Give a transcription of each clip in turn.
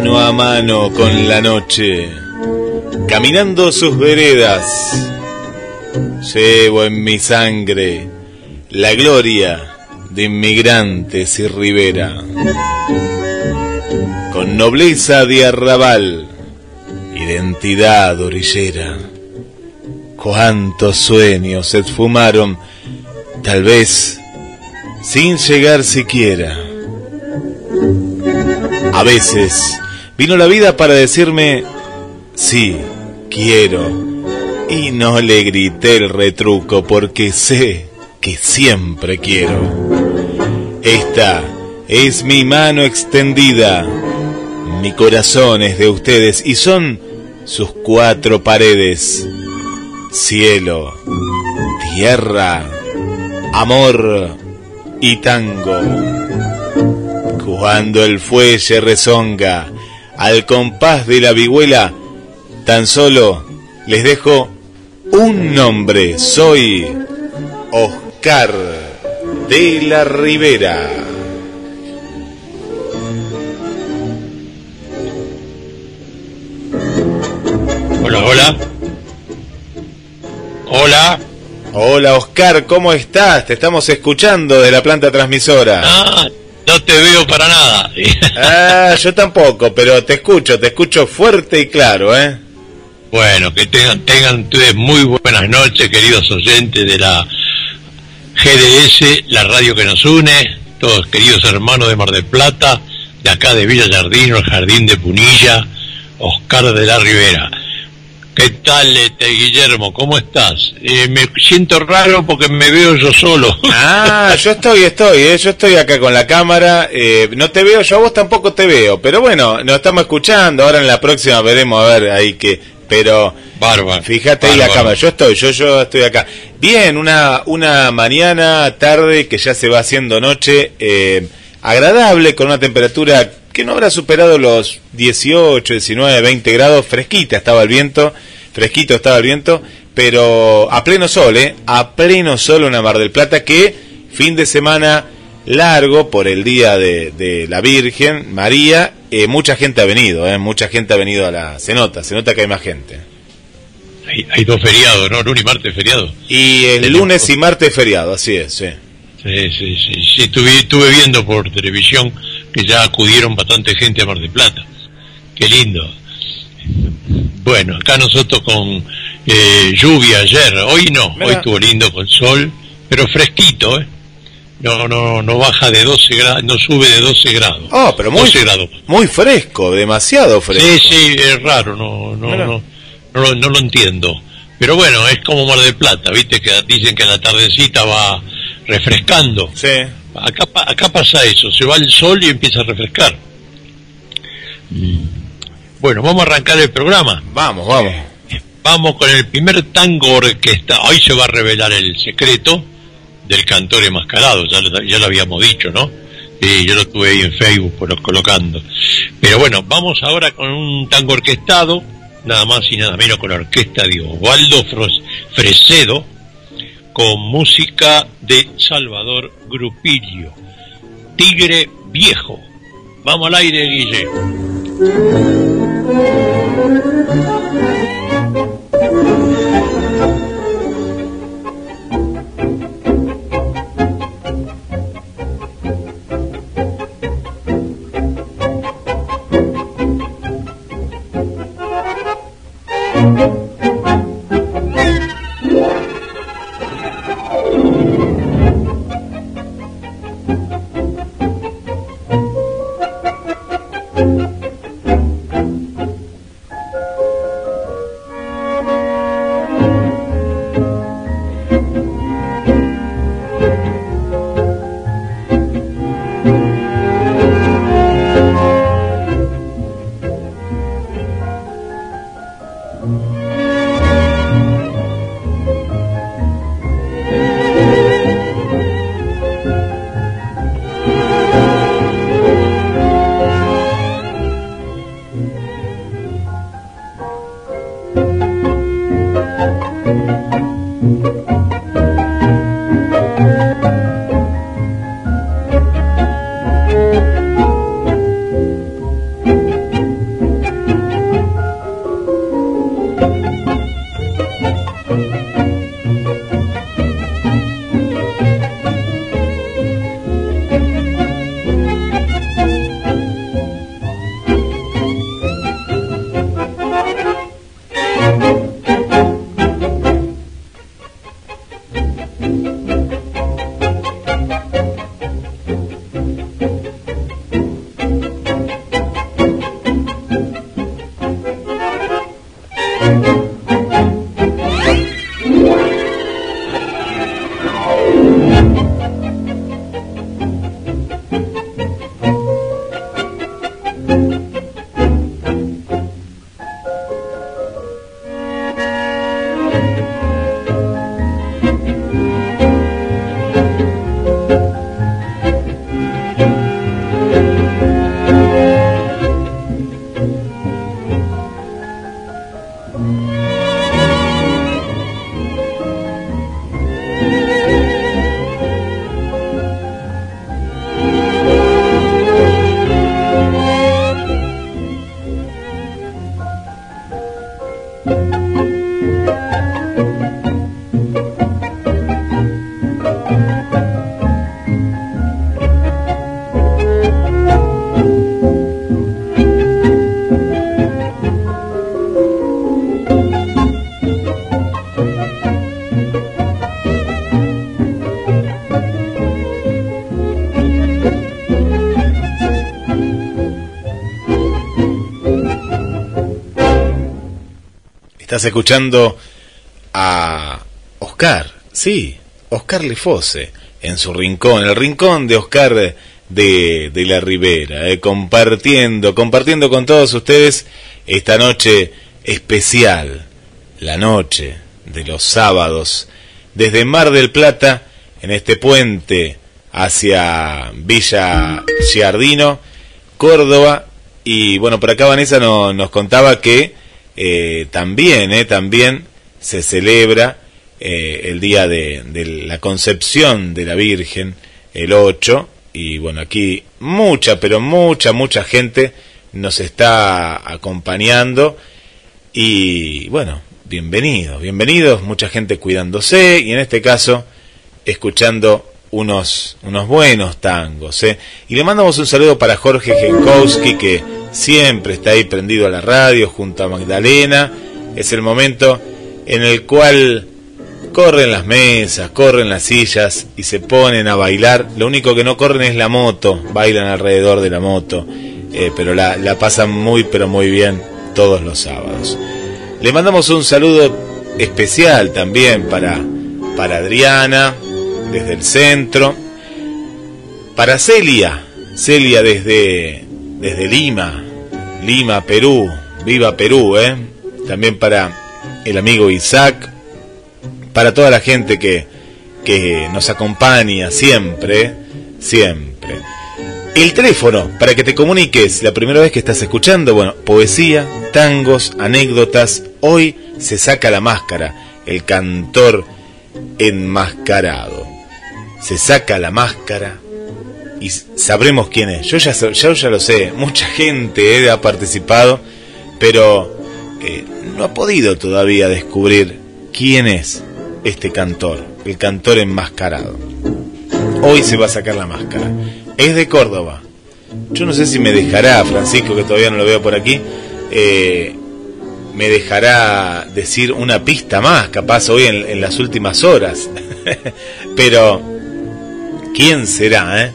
Mano a mano con la noche, caminando sus veredas, llevo en mi sangre la gloria de inmigrantes y ribera. Con nobleza de arrabal, identidad orillera, cuántos sueños se esfumaron, tal vez sin llegar siquiera a veces vino la vida para decirme, sí, quiero. Y no le grité el retruco porque sé que siempre quiero. Esta es mi mano extendida. Mi corazón es de ustedes y son sus cuatro paredes. Cielo, tierra, amor y tango. Cuando el fuelle rezonga al compás de la vihuela, tan solo les dejo un nombre. Soy Oscar de la Ribera. Hola, hola. Hola. Hola Oscar, ¿cómo estás? Te estamos escuchando de la planta transmisora. Ah, no te veo para nada. ah, yo tampoco, pero te escucho, te escucho fuerte y claro, ¿eh? Bueno, que tengan, tengan ustedes muy buenas noches, queridos oyentes de la GDS, la radio que nos une, todos queridos hermanos de Mar del Plata, de acá de Villa Jardino, el Jardín de Punilla, Oscar de la Rivera. ¿Qué tal, este, Guillermo? ¿Cómo estás? Eh, me siento raro porque me veo yo solo. Ah, yo estoy, estoy, eh, yo estoy acá con la cámara. Eh, no te veo, yo a vos tampoco te veo. Pero bueno, nos estamos escuchando. Ahora en la próxima veremos a ver ahí que. Pero. Bárbaro. Fíjate ahí la cámara. Yo estoy, yo, yo estoy acá. Bien, una, una mañana, tarde que ya se va haciendo noche. Eh, agradable, con una temperatura que no habrá superado los 18, 19, 20 grados, fresquita estaba el viento, fresquito estaba el viento, pero a pleno sol, ¿eh? A pleno sol una Mar del Plata que fin de semana largo por el día de, de la Virgen María, eh, mucha gente ha venido, ¿eh? Mucha gente ha venido a la... Se nota, se nota que hay más gente. Hay, hay dos feriados, ¿no? Lunes y martes feriado. Y el El lunes y martes feriado, así es, sí. Sí, sí, sí. sí estuve, estuve viendo por televisión que ya acudieron bastante gente a Mar del Plata. Qué lindo. Bueno, acá nosotros con eh, lluvia ayer, hoy no, Mira. hoy estuvo lindo con sol, pero fresquito, ¿eh? No, no, no baja de 12 grados, no sube de 12 grados. Oh, pero muy, 12 grados. muy fresco, demasiado fresco. Sí, sí, es raro, no, no, no, no, lo- no lo entiendo. Pero bueno, es como Mar del Plata, viste que dicen que la tardecita va, refrescando. Sí. Acá, acá pasa eso, se va el sol y empieza a refrescar. Bueno, vamos a arrancar el programa. Vamos, vamos. Vamos con el primer tango orquesta. Hoy se va a revelar el secreto del cantor enmascarado, ya, lo- ya lo habíamos dicho, ¿no? Yo lo tuve ahí en Facebook por- colocando. Pero bueno, vamos ahora con un tango orquestado, nada más y nada menos con la orquesta de Osvaldo Fresedo, con música de Salvador Grupillo. Tigre Viejo. Vamos al aire, Guille. Escuchando a Oscar, sí, Oscar Lefose, en su rincón, el rincón de Oscar de, de la Ribera, eh, compartiendo, compartiendo con todos ustedes esta noche especial, la noche de los sábados, desde Mar del Plata, en este puente hacia Villa Giardino, Córdoba, y bueno, por acá Vanessa no- nos contaba que eh, también, eh, también se celebra eh, el día de, la concepción de la Virgen, el 8, y bueno, aquí mucha, pero mucha, mucha gente nos está acompañando, y bueno, bienvenidos, bienvenidos, mucha gente cuidándose, y en este caso, escuchando unos, unos buenos tangos. ¿eh? Y le mandamos un saludo para Jorge Genkowski, que siempre está ahí prendido a la radio junto a Magdalena. Es el momento en el cual corren las mesas, corren las sillas y se ponen a bailar. Lo único que no corren es la moto, bailan alrededor de la moto, eh, pero la, la pasan muy, pero muy bien todos los sábados. Le mandamos un saludo especial también para, para Adriana, desde el centro. Para Celia, Celia desde, desde Lima, Lima, Perú, viva Perú, ¿eh? También para el amigo Isaac, para toda la gente que, que nos acompaña siempre, siempre. El teléfono para que te comuniques la primera vez que estás escuchando, bueno, poesía, tangos, anécdotas. Hoy se saca la máscara, el cantor enmascarado. Se saca la máscara y sabremos quién es. Yo ya, yo ya lo sé, mucha gente eh, ha participado, pero eh, no ha podido todavía descubrir quién es este cantor, el cantor enmascarado. Hoy se va a sacar la máscara. Es de Córdoba. Yo no sé si me dejará, Francisco, que todavía no lo veo por aquí, eh, me dejará decir una pista más, capaz hoy en, las últimas horas. Pero, ¿quién será, eh?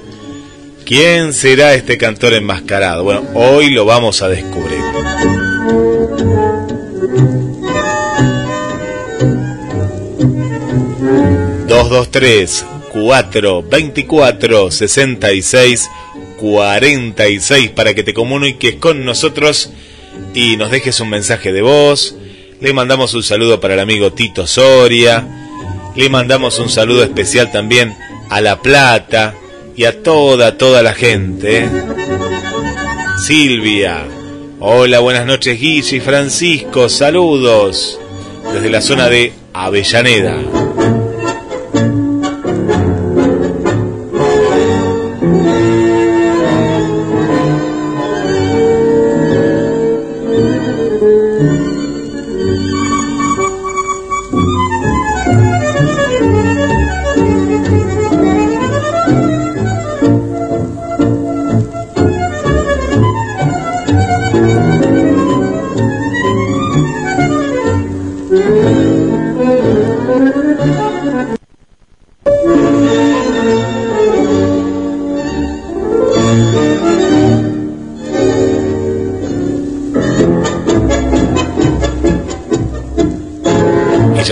¿Quién será este cantor enmascarado? Bueno, hoy lo vamos a descubrir. 223 424 66 46 para que te comuniques con nosotros y nos dejes un mensaje de voz. Le mandamos un saludo para el amigo Tito Soria. Le mandamos un saludo especial también a La Plata y a toda, toda la gente. Silvia. Hola, buenas noches Guille y Francisco. Saludos desde la zona de Avellaneda.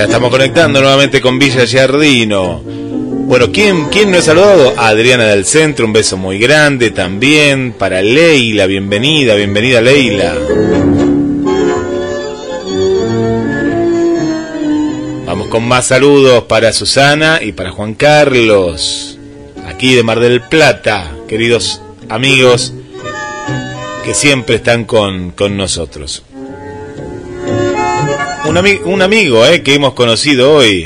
Estamos conectando nuevamente con Villa Giardino. Bueno, ¿quién, ¿quién no ha saludado? Adriana del Centro, un beso muy grande también. Para Leila, bienvenida, bienvenida Leila. Vamos con más saludos para Susana y para Juan Carlos, aquí de Mar del Plata, queridos amigos que siempre están con, con nosotros un, amigo eh, que hemos conocido hoy,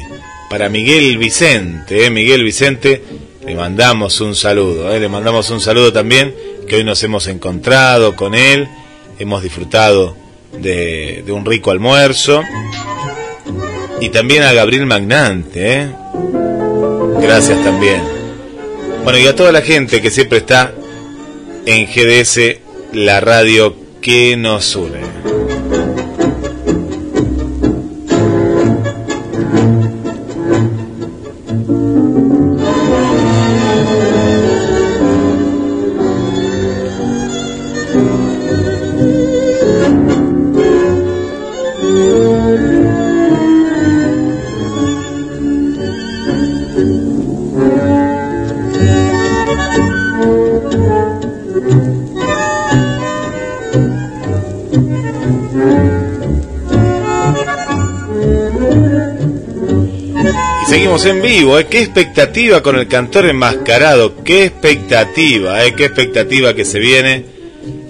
para Miguel Vicente. Eh, Miguel Vicente, le mandamos un saludo, eh, le mandamos un saludo también, que hoy nos hemos encontrado con él, hemos disfrutado de, un rico almuerzo. Y también a Gabriel Magnante, eh. gracias también. Bueno, y a toda la gente que siempre está en GDS, la radio que nos une. En vivo, ¿eh? qué expectativa con el cantor enmascarado, qué expectativa, ¿eh? qué expectativa que se viene,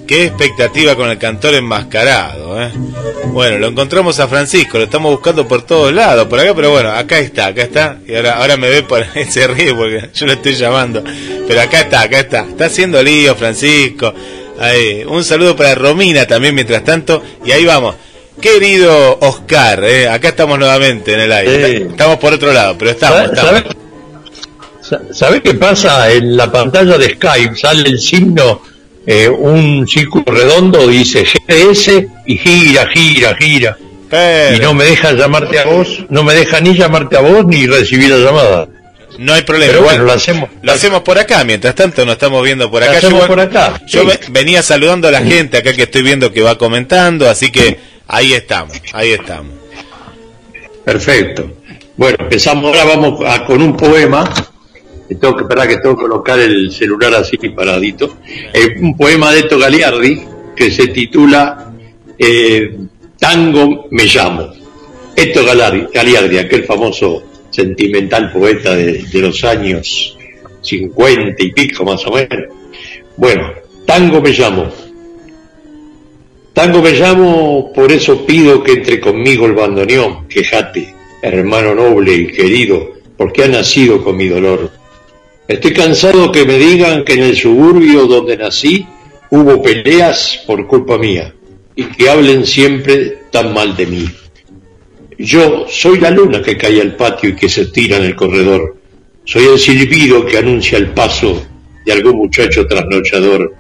qué expectativa con el cantor enmascarado. ¿eh? Bueno, lo encontramos a Francisco, lo estamos buscando por todos lados, por acá, pero bueno, acá está, acá está, y ahora, ahora me ve por ese río porque yo lo estoy llamando, pero acá está, acá está, está haciendo lío Francisco. Ahí. Un saludo para Romina también mientras tanto, y ahí vamos. Querido Oscar, eh, acá estamos nuevamente en el aire. Estamos por otro lado, pero estamos. ¿Sabes qué pasa? En la pantalla de Skype sale el signo, eh, un círculo redondo, dice GDS y gira, gira, gira. Y no me deja llamarte a vos, no me deja ni llamarte a vos ni recibir la llamada. No hay problema. Pero bueno, lo hacemos. Lo hacemos por acá, mientras tanto nos estamos viendo por acá. yo, por acá. Yo venía saludando a la gente acá que estoy viendo que va comentando, así que Ahí estamos, ahí estamos. Perfecto. Bueno, empezamos ahora, vamos con un poema tengo que que colocar el celular así paradito. Eh, un poema de Eto Galiardi que se titula eh, Tango me llamo. Eto Galiardi, aquel famoso sentimental poeta de, de los años 50 y pico más o menos. Bueno, tango me llamo. Tango me llamo, por eso pido que entre conmigo el bandoneón, quejate, hermano noble y querido, porque ha nacido con mi dolor. Estoy cansado que me digan que en el suburbio donde nací hubo peleas por culpa mía y que hablen siempre tan mal de mí. Yo soy la luna que cae al patio y que se tira en el corredor. Soy el silbido que anuncia el paso de algún muchacho trasnochador.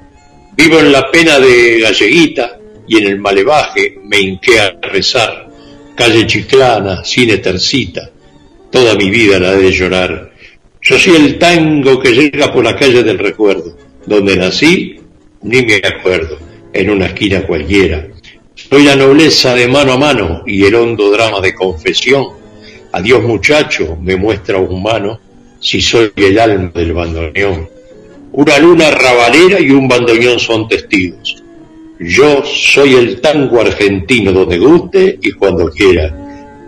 Vivo en la pena de galleguita y en el malevaje me hinqué a rezar. Calle Chiclana, cine tercita, toda mi vida la de llorar. Yo soy el tango que llega por la calle del recuerdo, donde nací, ni me acuerdo, en una esquina cualquiera. Soy la nobleza de mano a mano y el hondo drama de confesión. Adiós muchacho, me muestra un mano, si soy el alma del bandoneón. Una luna rabalera y un bandoneón son testigos. Yo soy el tango argentino donde guste y cuando quiera.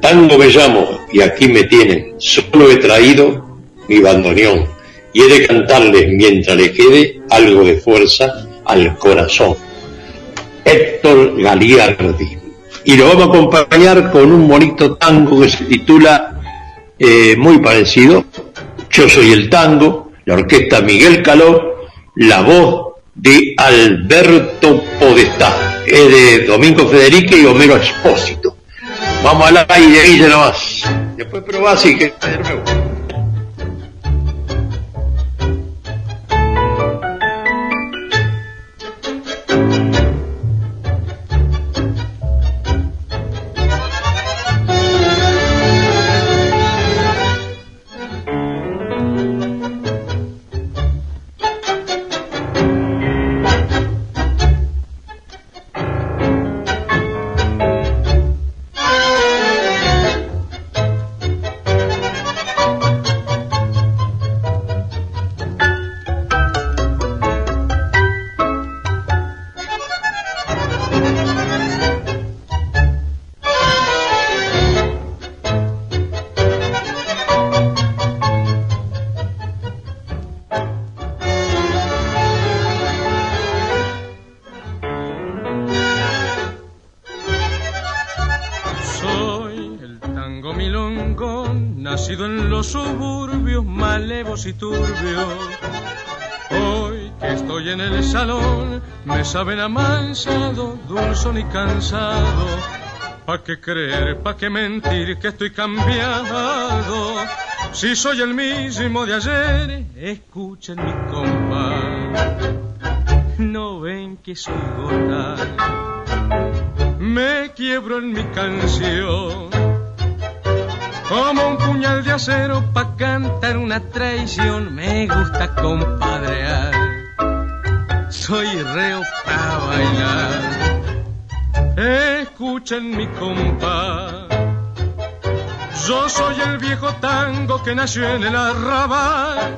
Tango me llamo y aquí me tienen. Solo he traído mi bandoneón y he de cantarle mientras le quede algo de fuerza al corazón. Héctor Galiardi. Y lo vamos a acompañar con un bonito tango que se titula eh, muy parecido, Yo soy el tango, la orquesta Miguel Caló, la voz de Alberto Podestá, es de Domingo Federique y Homero Expósito. Vamos al aire ahí nomás. Después probás y que de nuevo. Saben amansado, dulzón y cansado. ¿Pa' qué creer, pa' qué mentir que estoy cambiado? Si soy el mismo de ayer, escuchen mi compás. No ven que soy gota, me quiebro en mi canción. Como un puñal de acero pa' cantar una traición, me gusta compadrear soy reo para bailar. Escuchen mi compa. Yo soy el viejo tango que nació en el arrabal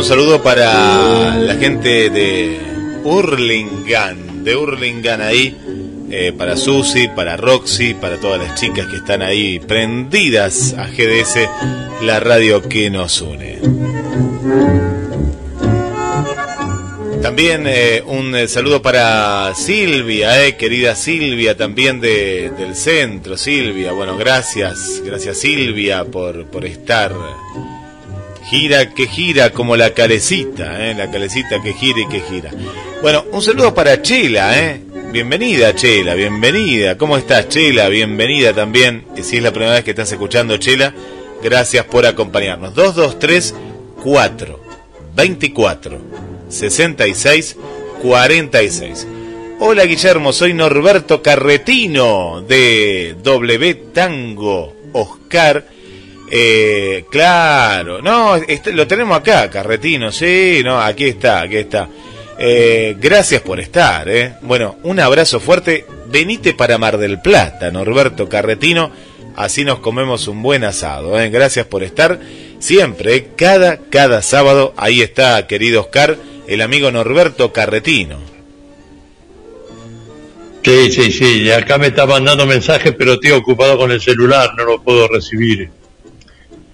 Un saludo para la gente de Hurlingham, de Hurlingham ahí, eh, para Susi, para Roxy, para todas las chicas que están ahí prendidas a GDS, la radio que nos une. También eh, un eh, saludo para Silvia, querida Silvia, también de, del centro, Silvia. Bueno, gracias, gracias Silvia por, por estar Gira que gira como la calecita, ¿eh? la calecita que gira y que gira. Bueno, un saludo para Chela, ¿eh? Bienvenida Chela, bienvenida. ¿Cómo estás Chela? Bienvenida también. Si es la primera vez que estás escuchando Chela, gracias por acompañarnos. 223 4 24 66 46. Hola Guillermo, soy Norberto Carretino de W Tango Oscar eh, claro, no, este, lo tenemos acá, Carretino, sí, no, aquí está, aquí está. Eh, gracias por estar, eh. Bueno, un abrazo fuerte. Venite para Mar del Plata, Norberto Carretino. Así nos comemos un buen asado. ¿eh? Gracias por estar siempre, ¿eh? cada, cada sábado. Ahí está, querido Oscar, el amigo Norberto Carretino. Sí, sí, sí. Acá me está mandando mensajes, pero estoy ocupado con el celular, no lo puedo recibir.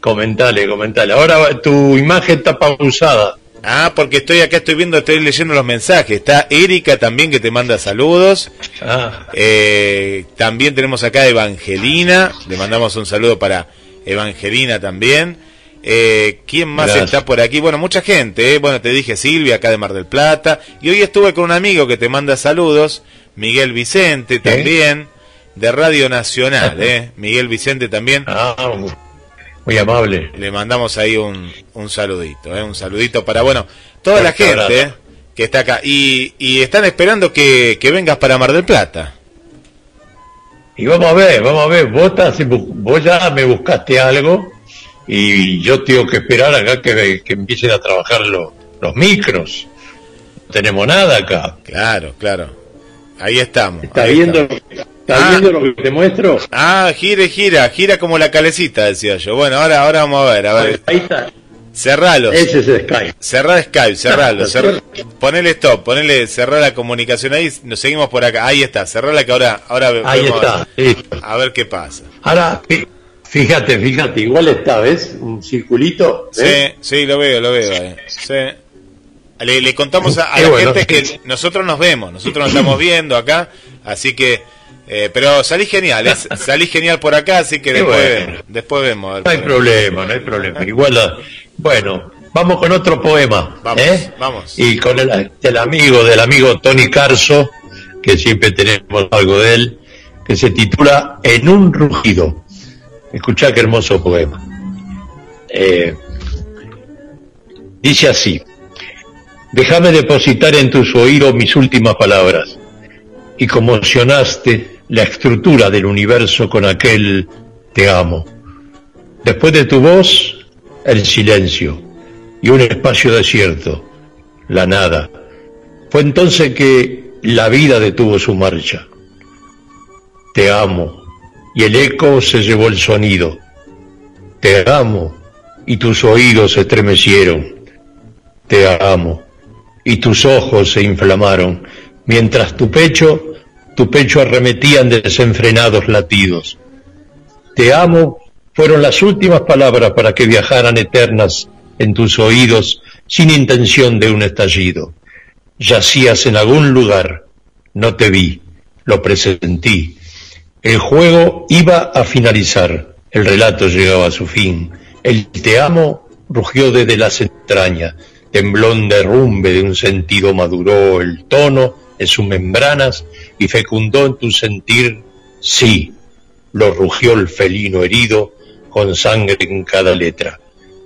Comentale, comentale. Ahora tu imagen está pausada. Ah, porque estoy acá, estoy viendo, estoy leyendo los mensajes. Está Erika también que te manda saludos. Ah. Eh, también tenemos acá a Evangelina. Le mandamos un saludo para Evangelina también. Eh, ¿Quién más está por aquí? Bueno, mucha gente. Eh. Bueno, te dije Silvia, acá de Mar del Plata. Y hoy estuve con un amigo que te manda saludos. Miguel Vicente también. De Radio Nacional, ¿eh? Miguel Vicente también. Ah, muy amable. Le mandamos ahí un, un saludito, ¿eh? un saludito para, bueno, toda la gente ¿eh? que está acá. Y, y están esperando que, que, vengas para Mar del Plata. Y vamos a ver, vamos a ver, vos, vos ya me buscaste algo y yo tengo que esperar acá que, que empiecen a trabajar los, los micros. No tenemos nada acá. Claro, claro. Ahí estamos. Está viendo, ¿Estás ah. viendo lo que te muestro? Ah, gira, gira, gira como la calecita, decía yo. Bueno, ahora, ahora vamos a ver, a ver. Ahí está. Cerralos. Ese es Skype. Cerrá Skype, cerralo. ponele stop, ponele, cerrar la comunicación ahí, nos seguimos por acá. Ahí está, cerrala que ahora, ahora ahí está. A, ver qué pasa. Ahora, fíjate, fíjate, igual está, ¿ves? Un circulito. Sí, sí, lo veo, lo veo. Eh. Sí. Le, le contamos a, la gente que nosotros nos vemos, nosotros nos estamos viendo acá, así que eh, pero salís genial, salís genial por acá, así que después, después vemos. No hay problema, no hay problema. Igual, bueno, vamos con otro poema. Vamos, ¿eh? vamos. Y con el, el, amigo, del amigo Tony Carso, que siempre tenemos algo de él, que se titula En un rugido. Escuchá qué hermoso poema. Eh, dice así, déjame depositar en tus oídos mis últimas palabras y conmocionaste la estructura del universo con aquel te amo. Después de tu voz, el silencio y un espacio desierto, la nada. Fue entonces que la vida detuvo su marcha. Te amo y el eco se llevó el sonido. Te amo y tus oídos se estremecieron. Te amo y tus ojos se inflamaron mientras tu pecho tu pecho arremetían desenfrenados latidos. Te amo fueron las últimas palabras para que viajaran eternas en tus oídos sin intención de un estallido. Yacías en algún lugar, no te vi, lo presentí. El juego iba a finalizar, el relato llegaba a su fin. El te amo rugió desde las entrañas, tembló en derrumbe de un sentido maduró el tono de sus membranas y fecundó en tu sentir sí, lo rugió el felino herido con sangre en cada letra.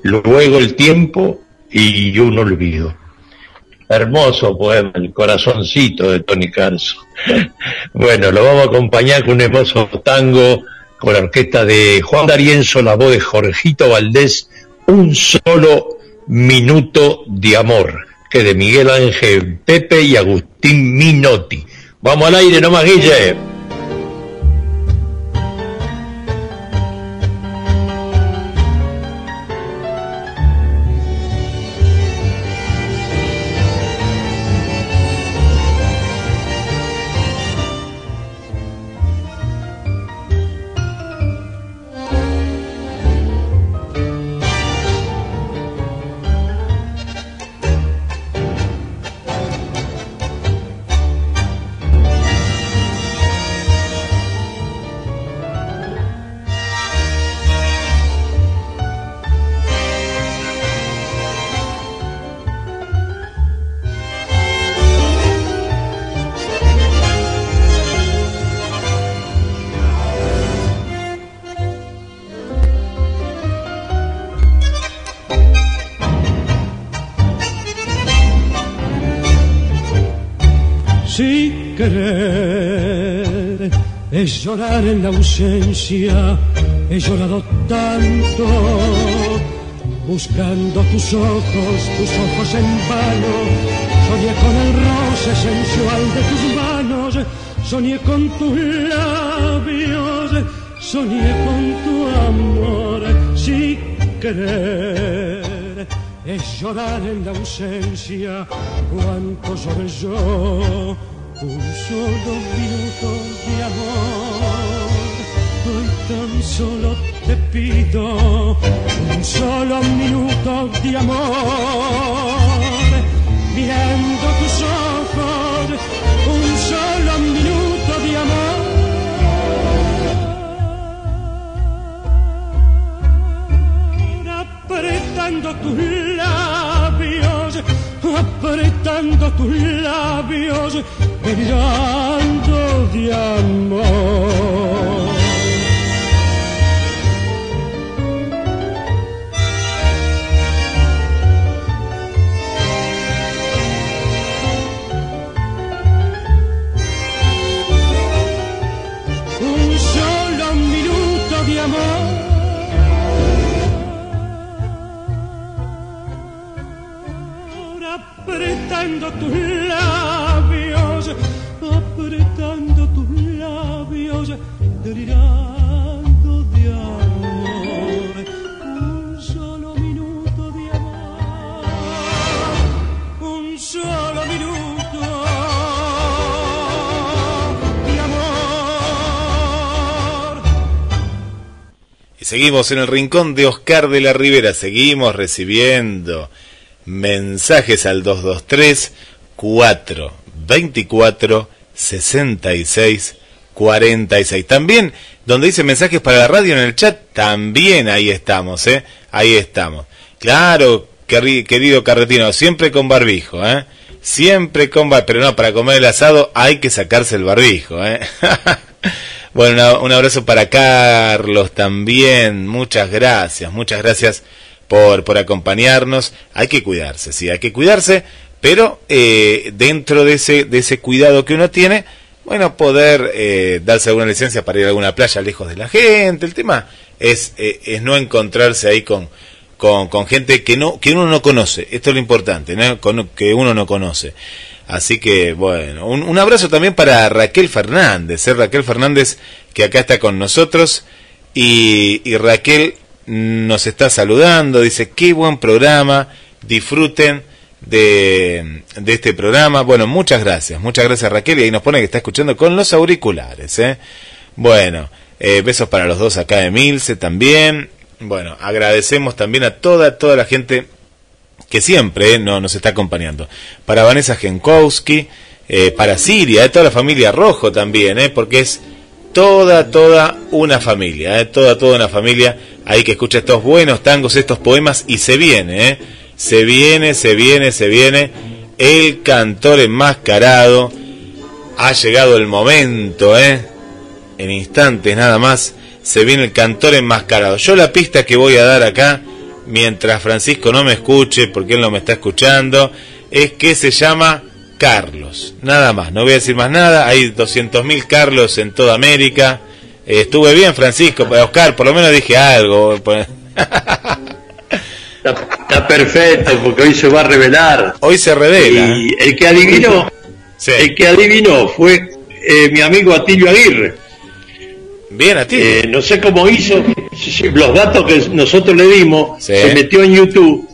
Luego el tiempo y un olvido. Hermoso poema, el corazoncito de Tony Carso. bueno, lo vamos a acompañar con un hermoso tango con la orquesta de Juan D'Arienzo, la voz de Jorgito Valdés, un solo minuto de amor, que de Miguel Ángel Pepe y Agustín Minotti. Vamos al aire nomás, Guille. Llorar en la ausencia, he llorado tanto, buscando tus ojos, tus ojos en vano, soñé con el roce sensual de tus manos, soñé con tus labios, soñé con tu amor, si querer. Es llorar en la ausencia, cuánto lloré yo un solo minuto de amor. Hoy tan solo te pido un solo minuto de amor. Viendo tus ojos, un solo minuto de amor. Apretando tus labios, apretando tus labios delirando de amor. Apretando tu apretando tus labios, delirando de amor. Un solo minuto de amor, un solo minuto de amor. Y seguimos en el rincón de Oscar de la Ribera, seguimos recibiendo mensajes al 223 4 24 66 46. También, donde dice mensajes para la radio en el chat, también ahí estamos, ¿eh? Ahí estamos. Claro, querido carretino, siempre con barbijo, ¿eh? Siempre con barbijo, pero no, para comer el asado hay que sacarse el barbijo, ¿eh? bueno, un abrazo para Carlos también, muchas gracias, muchas gracias por, por acompañarnos. Hay que cuidarse, sí, hay que cuidarse pero eh, dentro de ese, de ese cuidado que uno tiene, bueno, poder eh, darse alguna licencia para ir a alguna playa lejos de la gente, el tema es, eh, es no encontrarse ahí con, con, gente que, no, que uno no conoce, esto es lo importante, ¿no? Que uno no conoce. Así que, bueno, un, un abrazo también para Raquel Fernández, ¿eh? Raquel Fernández que acá está con nosotros y, y Raquel nos está saludando, dice, qué buen programa, disfruten de, de, este programa. Bueno, muchas gracias, muchas gracias Raquel y ahí nos pone que está escuchando con los auriculares. ¿eh? Bueno, eh, besos para los dos acá de Milce también. Bueno, agradecemos también a toda, toda la gente que siempre eh, no, nos está acompañando. Para Vanessa Genkowski, eh, para Siria, toda la familia Rojo también, porque es toda, toda una familia, toda, toda una familia ahí que escucha estos buenos tangos, estos poemas y se viene, ¿eh? se viene, se viene, se viene el cantor enmascarado. Ha llegado el momento, ¿eh? En instantes nada más se viene el cantor enmascarado. Yo la pista que voy a dar acá, mientras Francisco no me escuche, porque él no me está escuchando, es que se llama Carlos. Nada más, no voy a decir más nada. Hay 200.000 Carlos en toda América. Eh, estuve bien, Francisco. Oscar, por lo menos dije algo. Está, perfecto, porque hoy se va a revelar. Hoy se revela. Y el que adivinó, el que adivinó fue eh, mi amigo Atilio Aguirre. Bien, Atilio. Eh, no sé cómo hizo, los datos que nosotros le dimos, se metió en YouTube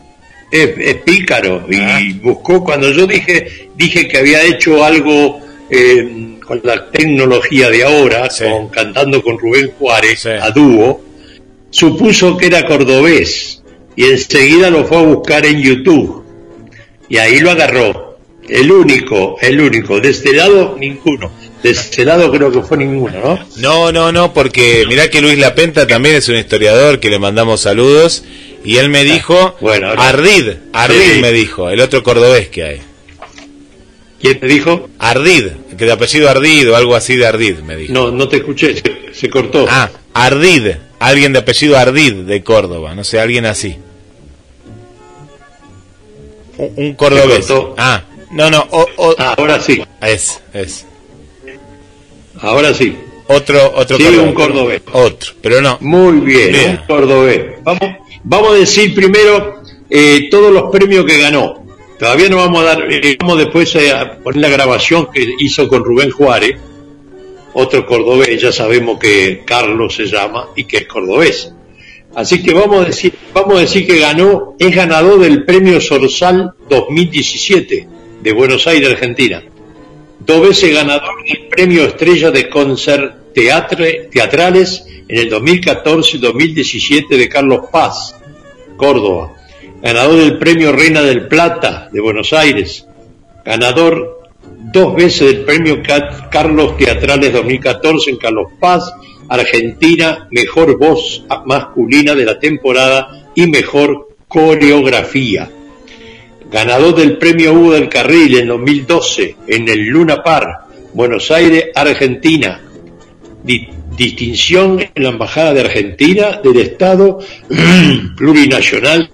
es, pícaro y ah. buscó cuando yo dije dije que había hecho algo eh, con la tecnología de ahora, con, cantando con Rubén Juárez a dúo, supuso que era cordobés y enseguida lo fue a buscar en YouTube y ahí lo agarró. El único, el único. De este lado, ninguno. De este lado creo que fue ninguno, ¿no? No, no, no, porque mirá que Luis Lapenta también es un historiador que le mandamos saludos y él me dijo, bueno, Ardid, Ardid me dijo, el otro cordobés que hay. ¿Quién te dijo? Ardid, que de apellido Ardid o algo así de Ardid, me dijo. No, no te escuché, se, cortó. Ah, Ardid, alguien de apellido Ardid de Córdoba, no sé, alguien así. Un, cordobés. Ah, no, no. Ah, ahora sí. Es, es. Ahora sí. Otro, otro sí, un cordobés. Otro, pero no. Muy bien, un cordobés. Vamos, Vamos a decir primero eh, todos los premios que ganó. Todavía no vamos a dar, eh, vamos después a poner la grabación que hizo con Rubén Juárez, otro cordobés, ya sabemos que Carlos se llama y que es cordobés. Así que vamos a decir, vamos a decir que ganó, es ganador del premio Sorsal 2017 de Buenos Aires, Argentina. Dos veces ganador del premio Estrella de Concert Teatrales en el 2014 y 2017 de Carlos Paz, Córdoba. Ganador del premio Reina del Plata de Buenos Aires. Ganador dos veces del premio Carlos Teatrales 2014 en Carlos Paz, Argentina, mejor voz masculina de la temporada y mejor coreografía. Ganador del premio Hugo del Carril en 2012 en el Luna Par, Buenos Aires, Argentina distinción en la Embajada de Argentina del Estado plurinacional.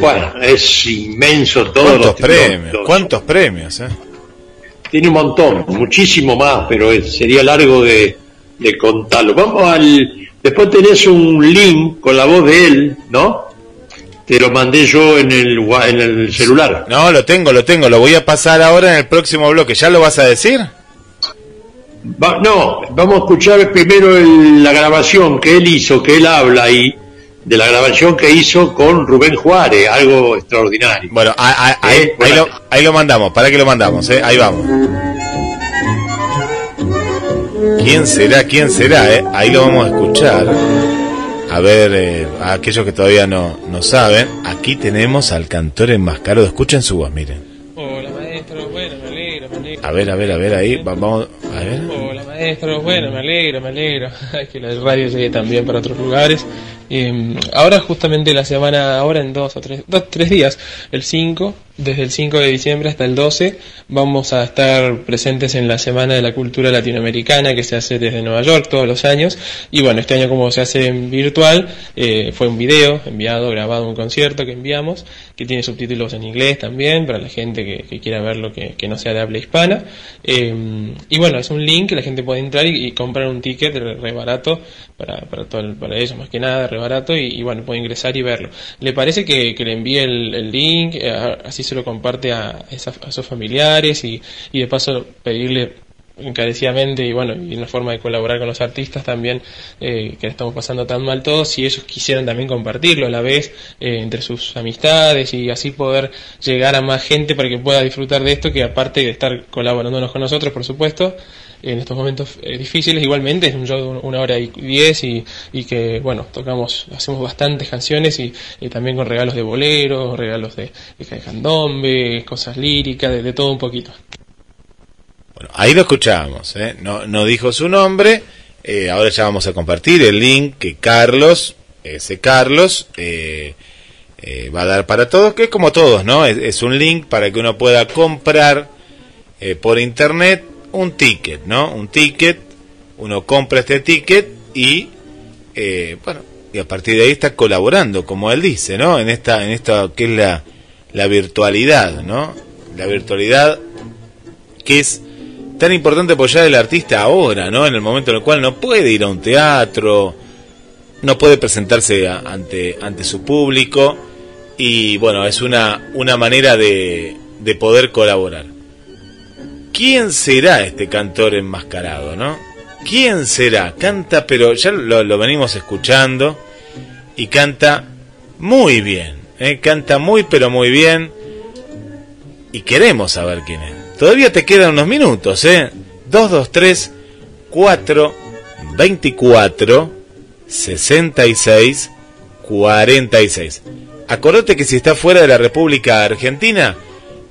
Bueno, es inmenso todo. ¿Cuántos premios? ¿Cuántos premios? Eh? Tiene un montón, muchísimo más, pero sería largo de, de contarlo. Vamos al. Después tenés un link con la voz de él, ¿no? Te lo mandé yo en el, en el celular. No, lo tengo, lo tengo. Lo voy a pasar ahora en el próximo bloque. ¿Ya lo vas a decir? no, vamos a escuchar primero la grabación que él hizo, que él habla ahí, de la grabación que hizo con Rubén Juárez, algo extraordinario. Bueno, ahí, ¿Eh? lo, ahí, lo, mandamos, para que lo mandamos, ¿eh? ahí vamos. ¿Quién será? ¿Quién será? Eh? Ahí lo vamos a escuchar a ver, eh, a aquellos que todavía no, no saben, aquí tenemos al cantor enmascarado. Escuchen su voz, miren. Hola maestro, bueno, me alegro, me alegro. A ver, a ver, a ver, ahí, vamos, a ver. Hola maestro, bueno, me alegro, me alegro. que la radio llegue también para otros lugares. Eh, ahora justamente la semana, ahora en dos o tres, dos, tres días, el 5, desde el 5 de diciembre hasta el 12, vamos a estar presentes en la Semana de la Cultura Latinoamericana que se hace desde Nueva York todos los años. Y bueno, este año como se hace en virtual, eh, fue un video enviado, grabado un concierto que enviamos, que tiene subtítulos en inglés también, para la gente que, quiera verlo que, que no sea de habla hispana. Eh, y bueno, es un link la gente puede entrar y, comprar un ticket re, barato para, para, todo para eso, más que nada, re barato, y, bueno, puede ingresar y verlo. ¿Le parece que, le envíe el, link? Eh, así se lo comparte a, a sus familiares y, y de paso pedirle encarecidamente y bueno, y una forma de colaborar con los artistas también, eh, que estamos pasando tan mal todos, si ellos quisieran también compartirlo a la vez eh, entre sus amistades y así poder llegar a más gente para que pueda disfrutar de esto, que aparte de estar colaborándonos con nosotros, por supuesto, en estos momentos eh, difíciles, igualmente es un show de una hora y diez y, y que, bueno, tocamos, hacemos bastantes canciones y, también con regalos de boleros, regalos de, de candombe, cosas líricas, de todo un poquito. Bueno, ahí lo escuchábamos, ¿eh? no, no dijo su nombre, eh, ahora ya vamos a compartir el link que Carlos, ese Carlos, eh, va a dar para todos, que es como todos, ¿no? Es, un link para que uno pueda comprar por internet un ticket, ¿no? Un ticket, uno compra este ticket y, bueno, y a partir de ahí está colaborando, como él dice, ¿no? En esta, en esta que es la, la virtualidad, ¿no? La virtualidad que es tan importante apoyar al artista ahora, ¿no? En el momento en el cual no puede ir a un teatro, no puede presentarse ante, ante su público y bueno, es una, una manera de, de poder colaborar. ¿Quién será este cantor enmascarado, no? ¿Quién será? Canta, pero ya lo, lo venimos escuchando y canta muy bien, ¿eh? canta muy pero muy bien y queremos saber quién es. Todavía te quedan unos minutos, ¿eh? 223 4 24 66 46. Acordate que si estás fuera de la República Argentina,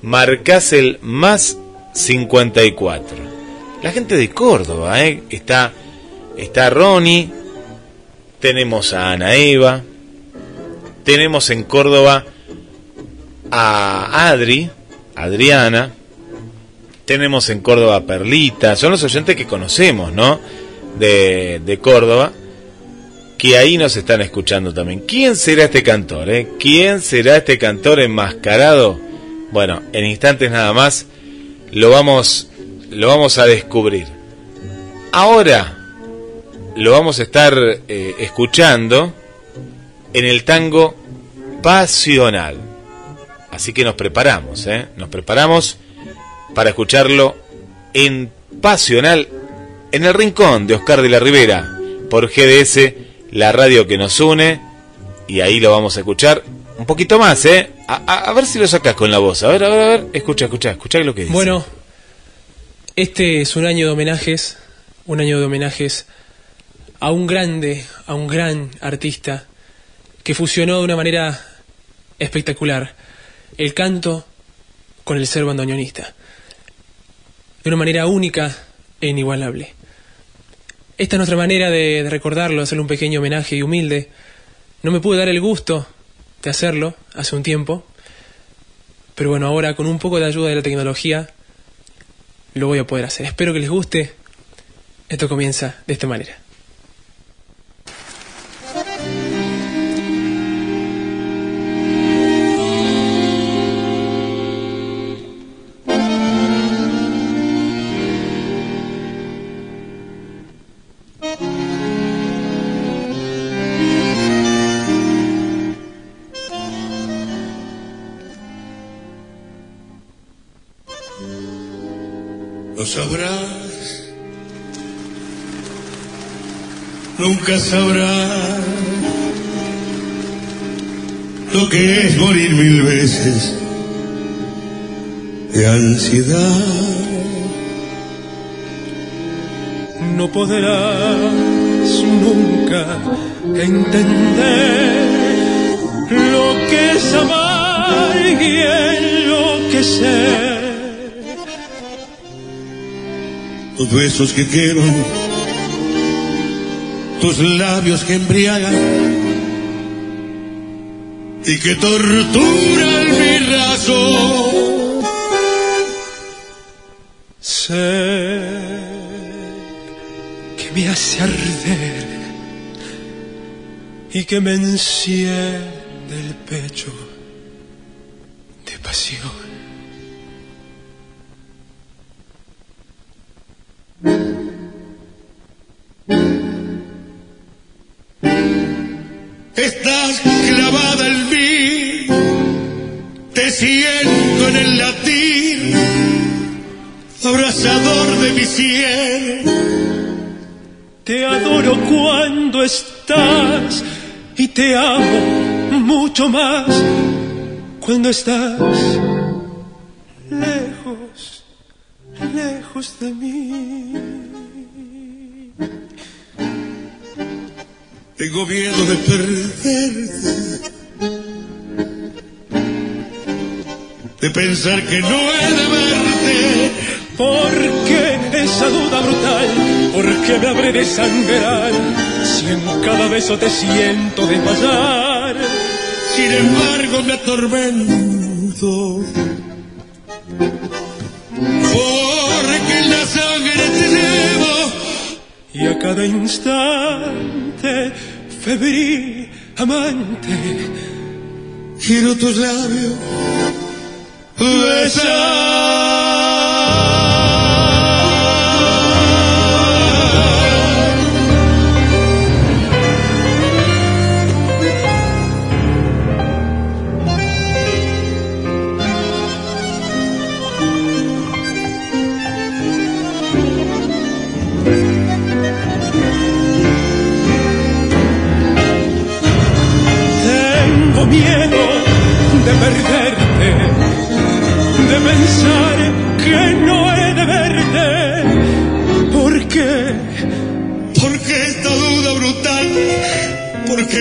marcas el más 54. La gente de Córdoba, ¿eh? Está, está Ronnie, tenemos a Ana Eva, tenemos en Córdoba a Adri, Adriana, tenemos en Córdoba Perlita, son los oyentes que conocemos, ¿no? De, de Córdoba, que ahí nos están escuchando también. ¿Quién será este cantor? Eh? ¿Quién será este cantor enmascarado? Bueno, en instantes nada más lo vamos, lo vamos a descubrir. Ahora lo vamos a estar eh, escuchando en el tango pasional. Así que nos preparamos, ¿eh? Nos preparamos para escucharlo en Pasional, en el rincón de Oscar de la Rivera, por GDS, la radio que nos une, y ahí lo vamos a escuchar un poquito más, ¿eh? A, ver si lo sacas con la voz. A ver, a ver, a ver. Escucha, escucha, escucha lo que dice. Bueno, este es un año de homenajes, un año de homenajes a un grande, a un gran artista que fusionó de una manera espectacular el canto con el ser bandoneonista de una manera única e inigualable. Esta es nuestra manera de, recordarlo, hacerle un pequeño homenaje y humilde. No me pude dar el gusto de hacerlo hace un tiempo, pero bueno, ahora con un poco de ayuda de la tecnología lo voy a poder hacer. Espero que les guste. Esto comienza de esta manera. Nunca sabrás lo que es morir mil veces de ansiedad. No podrás nunca entender lo que es amar y enloquecer tus besos que quiero, tus labios que embriagan y que torturan mi razón. Sé que me hace arder y que me enciende el pecho de pasión. Estás clavada en mí, te siento en el latir, abrazador de mi cielo. Te adoro cuando estás y te amo mucho más cuando estás lejos, lejos de mí. Tengo miedo de perderte. De pensar que no he de verte. Porque esa duda brutal, porque me habré de sangrar si en cada beso te siento desmayar. Sin embargo me atormento. Porque la sangre te. Y a cada instante, febril, amante, Quiero tus labios besar.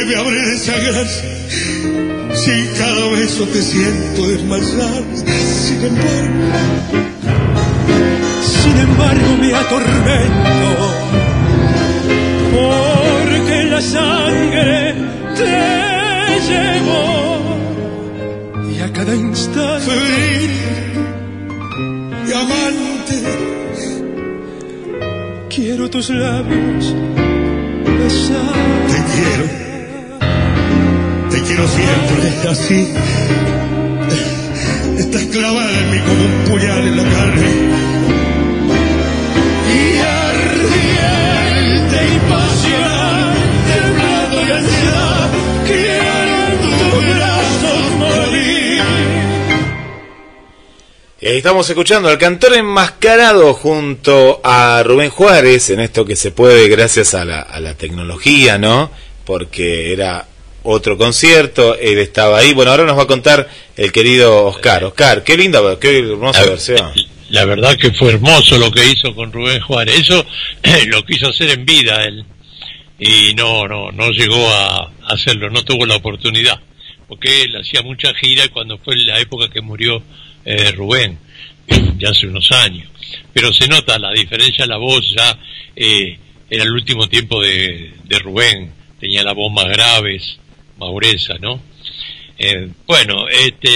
Porque me habré de sangrar si cada beso te siento desmayar. Sin embargo, Sin embargo me atormento, porque la sangre te llevo y a cada instante febril y amante, quiero tus labios besar. te quiero, quiero siempre así. Estás clavada en mí como un puñal en la carne. Y ardiente y pasional, temblando de ansiedad, quiero en tus brazos morir. Ahí estamos escuchando al cantor enmascarado junto a Rubén Juárez en esto que se puede gracias a la, a la tecnología, ¿no? Porque era otro concierto, él estaba ahí. Bueno, ahora nos va a contar el querido Oscar. Oscar, qué linda, qué hermosa La- versión. La verdad que fue hermoso lo que hizo con Rubén Juárez. Eso lo quiso hacer en vida él. Y no, no, no llegó a hacerlo, no tuvo la oportunidad. Porque él hacía mucha gira cuando fue la época que murió eh, Rubén, ya hace unos años. Pero se nota la diferencia, la voz ya eh, era el último tiempo de, de Rubén. Tenía la voz más grave, gruesa, ¿no? Eh, bueno, este,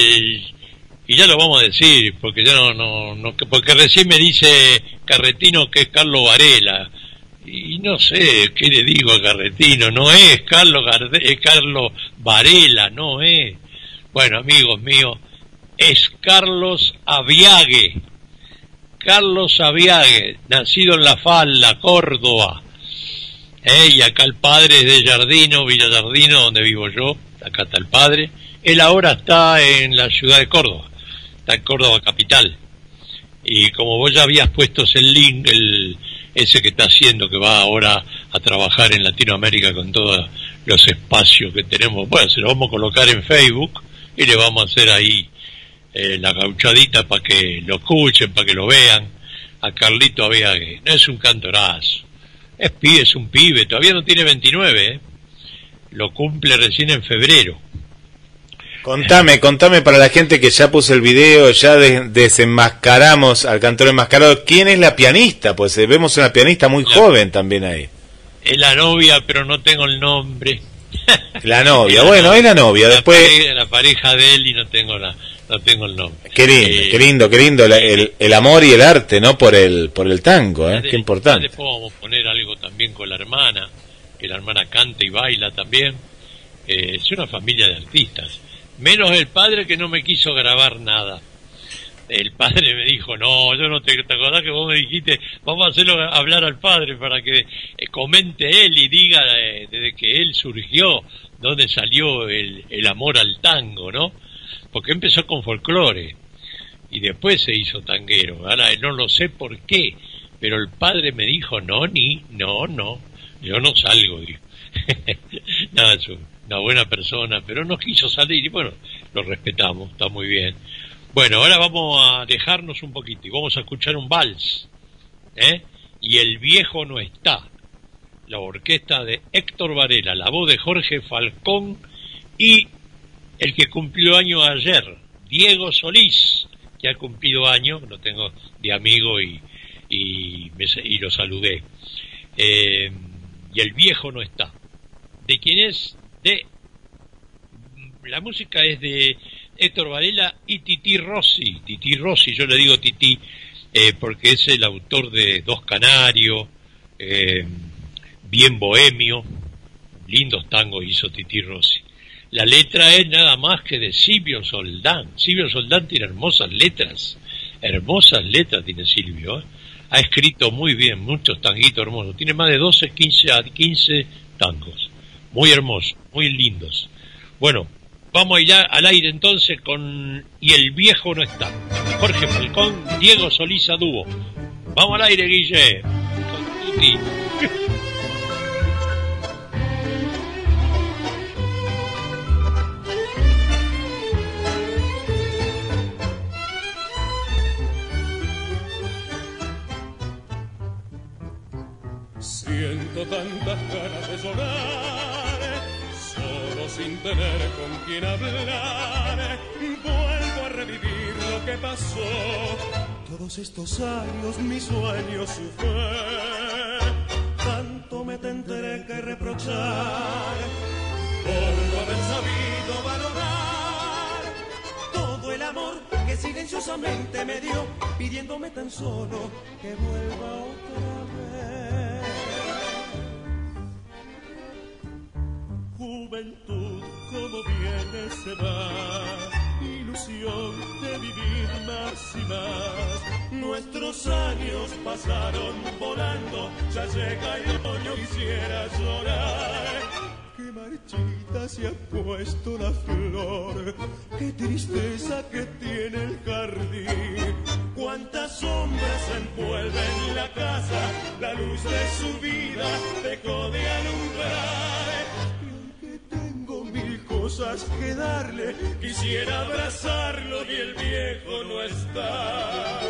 y ya lo vamos a decir, porque ya no, no, no, que- porque recién me dice Carretino que es Carlos Varela, y no sé qué le digo a Carretino, no es Carlos, Garde- es Carlos Varela, no es. Bueno, amigos míos, es Carlos Aviague, Carlos Aviague, nacido en La Falda, Córdoba. Eh, y acá el padre es de Jardino, Villa Jardino, donde vivo yo, acá está el padre. Él ahora está en la ciudad de Córdoba, está en Córdoba capital. Y como vos ya habías puesto el link, el, ese que está haciendo, que va ahora a trabajar en Latinoamérica con todos los espacios que tenemos, bueno, se lo vamos a colocar en Facebook y le vamos a hacer ahí eh, la gauchadita para que lo escuchen, para que lo vean. A Carlito Aviague, no es un cantorazo, es pibe, es un pibe, todavía no tiene 29, ¿eh? lo cumple recién en febrero. Contame, contame para la gente que ya puso el video, ya de- desenmascaramos al cantor enmascarado. ¿Quién es la pianista? Pues eh, vemos una pianista muy La- joven también ahí. Es la novia, pero no tengo el nombre. La novia, bueno, es la novia. La Después, pareja, la pareja de él y no tengo la, no tengo el nombre. qué lindo, Eh, qué lindo, qué lindo la- el, el amor y el arte, ¿no? Por el, por el tango, ¿eh? Qué importante. Después vamos a poner algo también con la hermana, que la hermana canta y baila también. Eh, es una familia de artistas. Menos el padre que no me quiso grabar nada. El padre me dijo, no, yo no te, te acordás que vos me dijiste, vamos a hacerlo hablar al padre para que eh, comente él y diga desde que él surgió, dónde salió el, el amor al tango, ¿no? Porque empezó con folclore y después se hizo tanguero. Ahora no lo sé por qué, Pero el padre me dijo, no, ni, no, no, yo no salgo. Nada, es una buena persona, pero no quiso salir y bueno, lo respetamos, está muy bien. Bueno, ahora vamos a dejarnos un poquito y vamos a escuchar un vals, ¿eh? Y el viejo no está. La orquesta de Héctor Varela, la voz de Jorge Falcón y el que cumplió año ayer, Diego Solís, que ha cumplido año, lo tengo de amigo y, y, y lo saludé. Eh, y el viejo no está. ¿De quién es? De. La música es de Héctor Varela y Titi Rossi. Titi Rossi, yo le digo Titi eh, porque es el autor de Dos Canarios, eh, bien bohemio, lindos tangos hizo Titi Rossi. La letra es nada más que de Silvio Soldán. Silvio Soldán tiene hermosas letras, hermosas letras tiene Silvio. ¿eh? Ha escrito muy bien, muchos tanguitos hermosos. Tiene más de 12, 15, 15 tangos. Muy hermosos, muy lindos. Bueno, vamos a ir al aire entonces con Y el viejo no está. Jorge Falcón, Diego Solís dúo. Vamos al aire, Guille. Tener con quien hablar. Vuelvo a revivir lo que pasó. Todos estos años mis sueños su fe. Tanto me tendré que reprochar por no haber sabido valorar todo el amor que silenciosamente me dio, pidiéndome tan solo que vuelva otra Juventud como viene se va, ilusión de vivir más y más. Nuestros años pasaron volando, ya llega el otoño, quisiera llorar. Qué marchita se ha puesto la flor, qué tristeza que tiene el jardín. Cuántas sombras envuelven la casa, la luz de su vida dejó de alumbrar. Cosas que darle, quisiera abrazarlo y el viejo no está.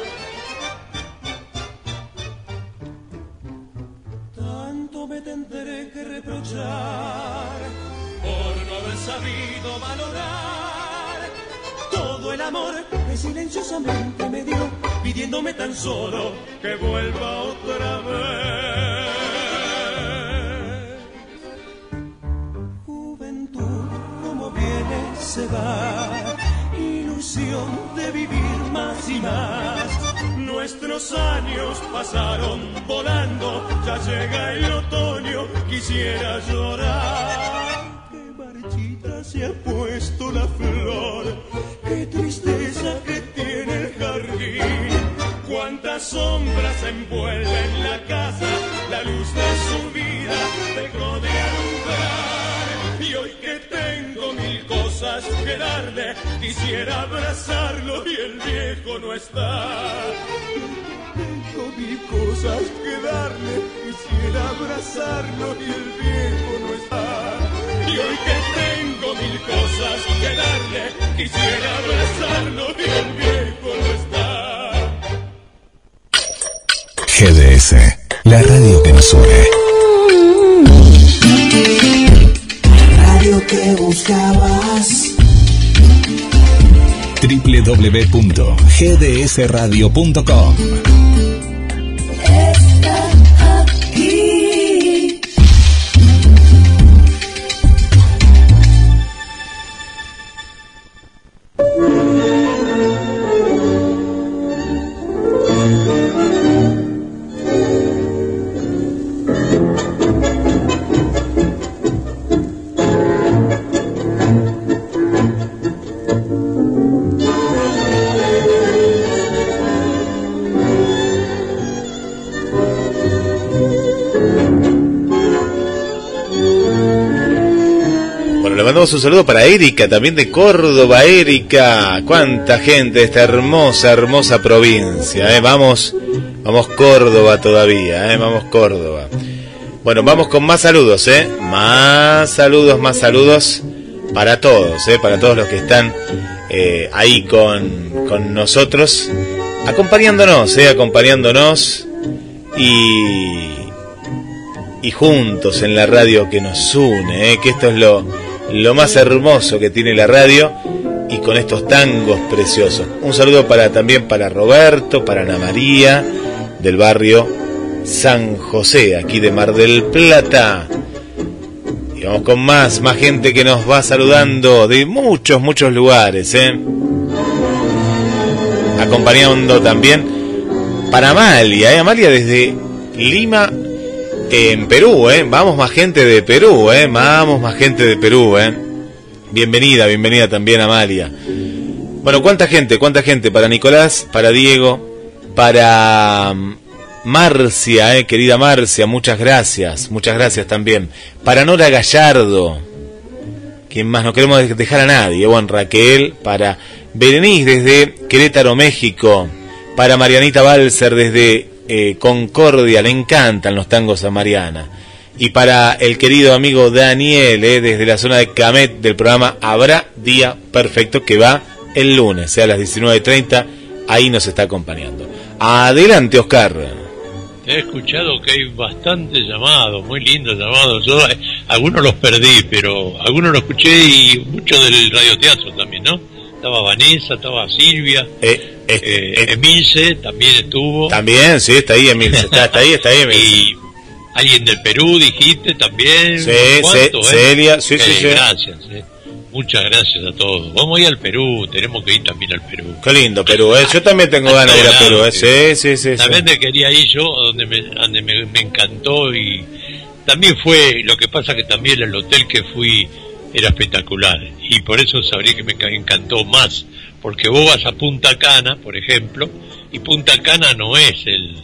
Tanto me tendré que reprochar por no haber sabido valorar todo el amor que silenciosamente me dio, pidiéndome tan solo que vuelva otra vez. Ilusión de vivir más y más. Nuestros años pasaron volando, ya llega el otoño, quisiera llorar. Qué marchita se ha puesto la flor, qué tristeza que tiene el jardín. Cuántas sombras envuelven la casa, la luz de su vida dejó de alumbrar. Y hoy que tengo mil cosas que darle, quisiera abrazarlo y el viejo no está. Tengo mil cosas que darle, quisiera abrazarlo y el viejo no está. Y hoy que tengo mil cosas que darle, quisiera abrazarlo y el viejo no está. GDS, la radio que nos une. Que buscabas. www.gdsradio.com un saludo para Erika, también de Córdoba, Erika. Cuánta gente de esta hermosa, hermosa provincia. ¿eh? Vamos, vamos Córdoba todavía, ¿eh? Vamos Córdoba. Bueno, vamos con más saludos, ¿eh? Más saludos, más saludos para todos, ¿eh? Para todos los que están eh, ahí con, con nosotros, acompañándonos, ¿eh? Acompañándonos y, y juntos en la radio que nos une. Que esto es lo, lo más hermoso que tiene la radio y con estos tangos preciosos. Un saludo para también para Roberto, para Ana María del barrio San José, aquí de Mar del Plata. Y vamos con más, más gente que nos va saludando de muchos, muchos lugares, ¿eh? Acompañando también para Amalia, ¿eh? Amalia desde Lima, en Perú, ¿eh? Vamos más gente de Perú, ¿eh? Vamos más gente de Perú, ¿eh? Bienvenida, bienvenida también Amalia. Bueno, ¿cuánta gente? ¿Cuánta gente? Para Nicolás, para Diego, para mm, Marcia, eh, querida Marcia, muchas gracias, muchas gracias también. Para Nora Gallardo, quien más no queremos dejar a nadie, bueno, Raquel, para Berenice desde Querétaro, México, para Marianita Balser desde eh, Concordia, le encantan los tangos a Mariana. Y para el querido amigo Daniel, eh, desde la zona de Camet del programa Habrá Día Perfecto, que va el lunes, sea a las 19.30, ahí nos está acompañando. Adelante, Oscar. He escuchado que hay bastantes llamados, muy lindos llamados. Yo eh, algunos los perdí, pero algunos los escuché y muchos del radioteatro también, ¿no? Estaba Vanessa, estaba Silvia, Eh, eh, eh, Emilce también estuvo. también, sí, está ahí, Emil. Está, está ahí, está ahí, Emil. Y alguien del Perú dijiste también. Sí, ¿Cuánto, eh? Celia, sí, sí, sí. Gracias, muchas gracias a todos. Vamos a ir al Perú, tenemos que ir también al Perú. Qué lindo Perú, ¿eh? Yo también tengo ganas de ir a Perú, ¿eh? Sí, sí, sí. sí. También me quería ir yo, donde me, donde me, me encantó y también fue, lo que pasa que también el hotel que fui era espectacular y por eso sabría que me ca- encantó más, porque vos vas a Punta Cana, por ejemplo, y Punta Cana no es el,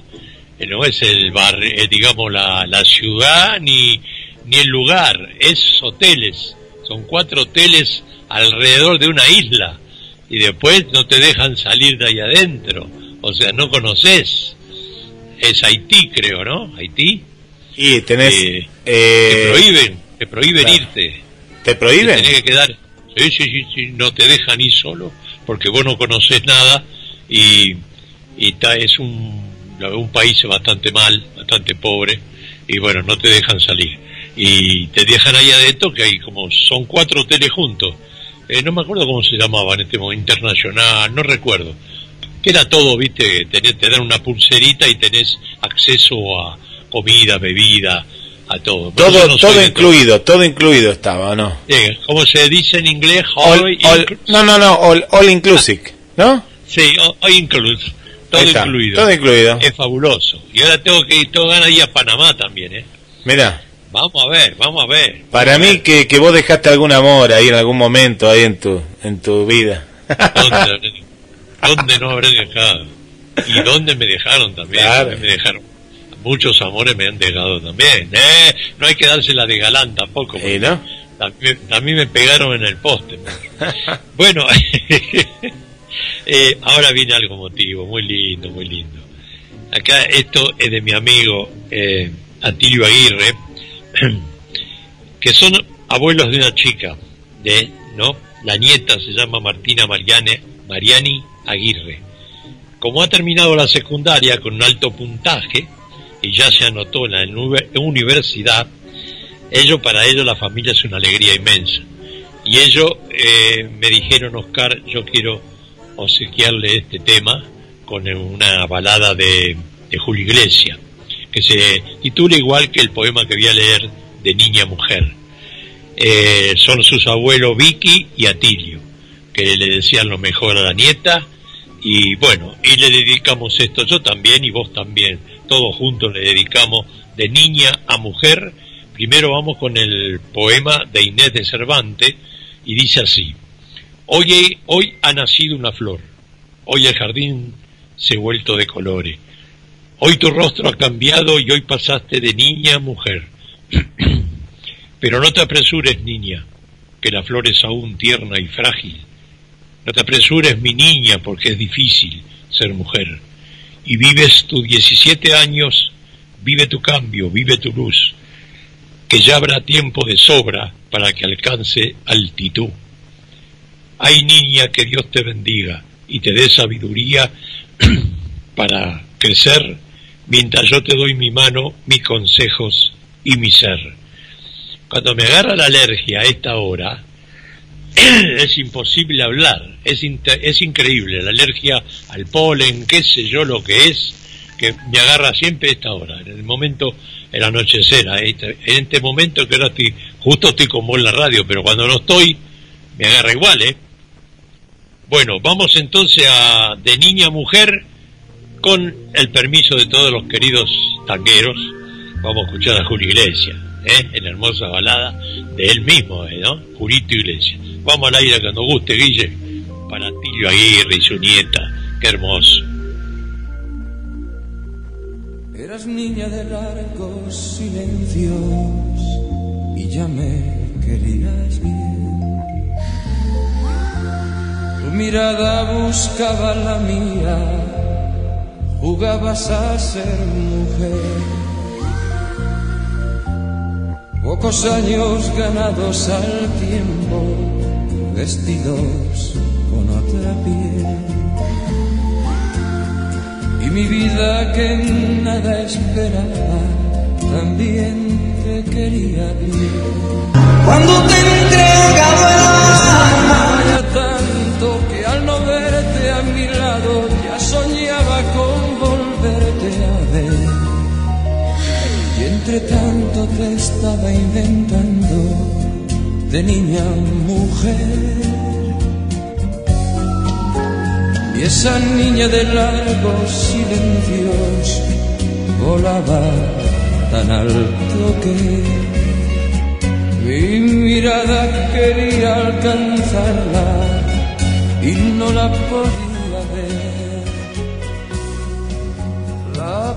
eh, no es el barrio, eh, digamos la, la ciudad ni, ni el lugar, es hoteles, son cuatro hoteles alrededor de una isla y después no te dejan salir de ahí adentro, o sea, no conoces, es Haití creo, ¿no? Haití, Y tenés... Eh, eh, te prohíben, te prohíben claro. irte. ¿Te Te prohíben? tenés que quedar. Sí, sí, sí, no te dejan ir solo porque vos no conoces nada y, y es un, un país bastante mal, bastante pobre y bueno, no te dejan salir. Y te dejan ahí adentro que hay como, son cuatro hoteles juntos. Eh, no me acuerdo cómo se llamaban este momento, internacional, no recuerdo. Que era todo, viste, tenés, te dan una pulserita y tenés acceso a comida, bebida, a todo. Por Todo, no todo incluido, todo incluido estaba, ¿o ¿no? ¿Cómo se dice en inglés? All, All no, no, no, all, all inclusive, ¿no? sí, all, inclusive. Todo está, incluido. todo incluido. Es fabuloso. Y ahora tengo que ir, tengo ganas de ir a Panamá también, ¿eh? Mira, Vamos a ver, vamos a ver. para mí que, que vos dejaste algún amor ahí en algún momento ahí en tu en tu vida. ¿Dónde, dónde no habré dejado? Y dónde me dejaron también. Claro. Me dejaron. Muchos amores me han dejado también. ¿eh? No hay que dársela de galán tampoco. ¿Y no? También, también me pegaron en el poste. bueno, eh, ahora viene algo motivo, muy lindo, muy lindo. Acá esto es de mi amigo eh, Atilio Aguirre, que son abuelos de una chica, de, ¿no? La nieta se llama Martina Mariane, Mariani Aguirre. Como ha terminado la secundaria con un alto puntaje y ya se anotó en la uni- universidad, ello para ellos la familia es una alegría inmensa. Y ellos eh, me dijeron, Oscar, yo quiero obsequiarle este tema con una balada de, de Julio Iglesias, que se titula igual que el poema que voy a leer de Niña Mujer. Eh, son sus abuelos Vicky y Atilio, que le decían lo mejor a la nieta, y bueno, y le dedicamos esto, yo también y vos también, todos juntos le dedicamos de niña a mujer. Primero vamos con el poema de Inés de Cervantes, y dice así, hoy, hoy ha nacido una flor, hoy el jardín se ha vuelto de colores, hoy tu rostro ha cambiado y hoy pasaste de niña a mujer. Pero no te apresures, niña, que la flor es aún tierna y frágil. No te apresures, mi niña, porque es difícil ser mujer. Y vives tus 17 años, vive tu cambio, vive tu luz, que ya habrá tiempo de sobra para que alcance altitud. Ay niña, que Dios te bendiga y te dé sabiduría para crecer mientras yo te doy mi mano, mis consejos y mi ser. Cuando me agarra la alergia a esta hora, es imposible hablar, es, es increíble, la alergia al polen, qué sé yo lo que es, que me agarra siempre esta hora, en el momento, el anochecer, en este momento que ahora estoy, justo estoy como en la radio, pero cuando no estoy, me agarra igual, ¿eh? Bueno, vamos entonces a de niña mujer, con el permiso de todos los queridos tangueros, vamos a escuchar a Julio Iglesias, ¿eh? en la hermosa balada de él mismo, ¿eh? ¿no? Julito Iglesias. Vamos al aire cuando guste, Guille, para Tilio Aguirre y su nieta, qué hermoso. Eras niña de largos silencios y ya me querías bien. Tu mirada buscaba la mía jugabas a ser mujer. Pocos años ganados al tiempo, vestidos con otra piel. Y mi vida que nada esperaba, también te quería bien. Cuando te entregado estaba inventando de niña mujer. Y esa niña de largos silencios volaba tan alto que mi mirada quería alcanzarla y no la podía